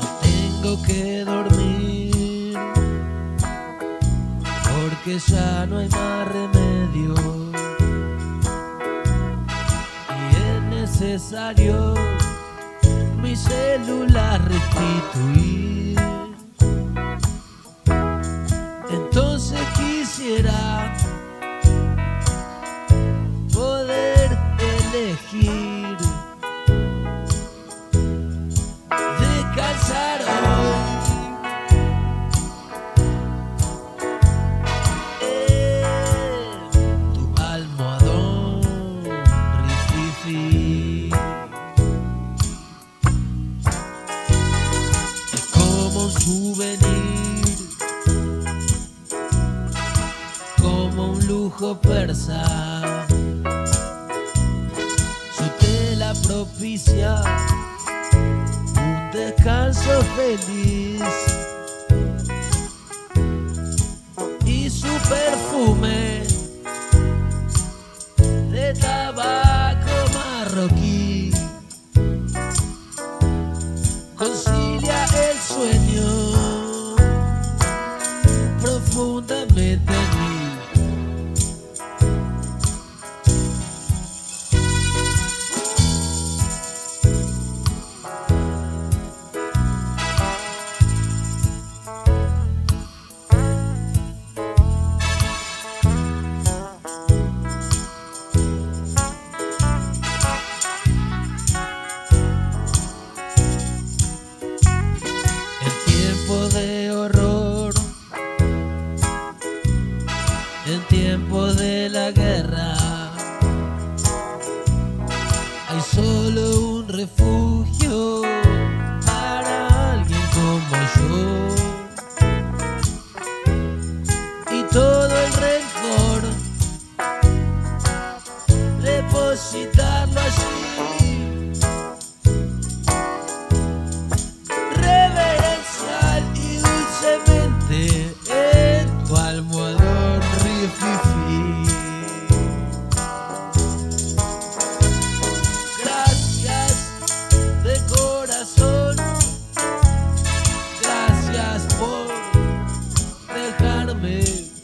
Tengo que dormir porque ya no hay más remedio y es necesario mi celular restituir. Entonces quisiera poder elegir Su tela propicia un descanso feliz. Y su perfume de tabaco marroquí concilia el sueño profundamente de la guerra hay solo un refugio para alguien como yo. Y todo el rencor depositar. mesmo.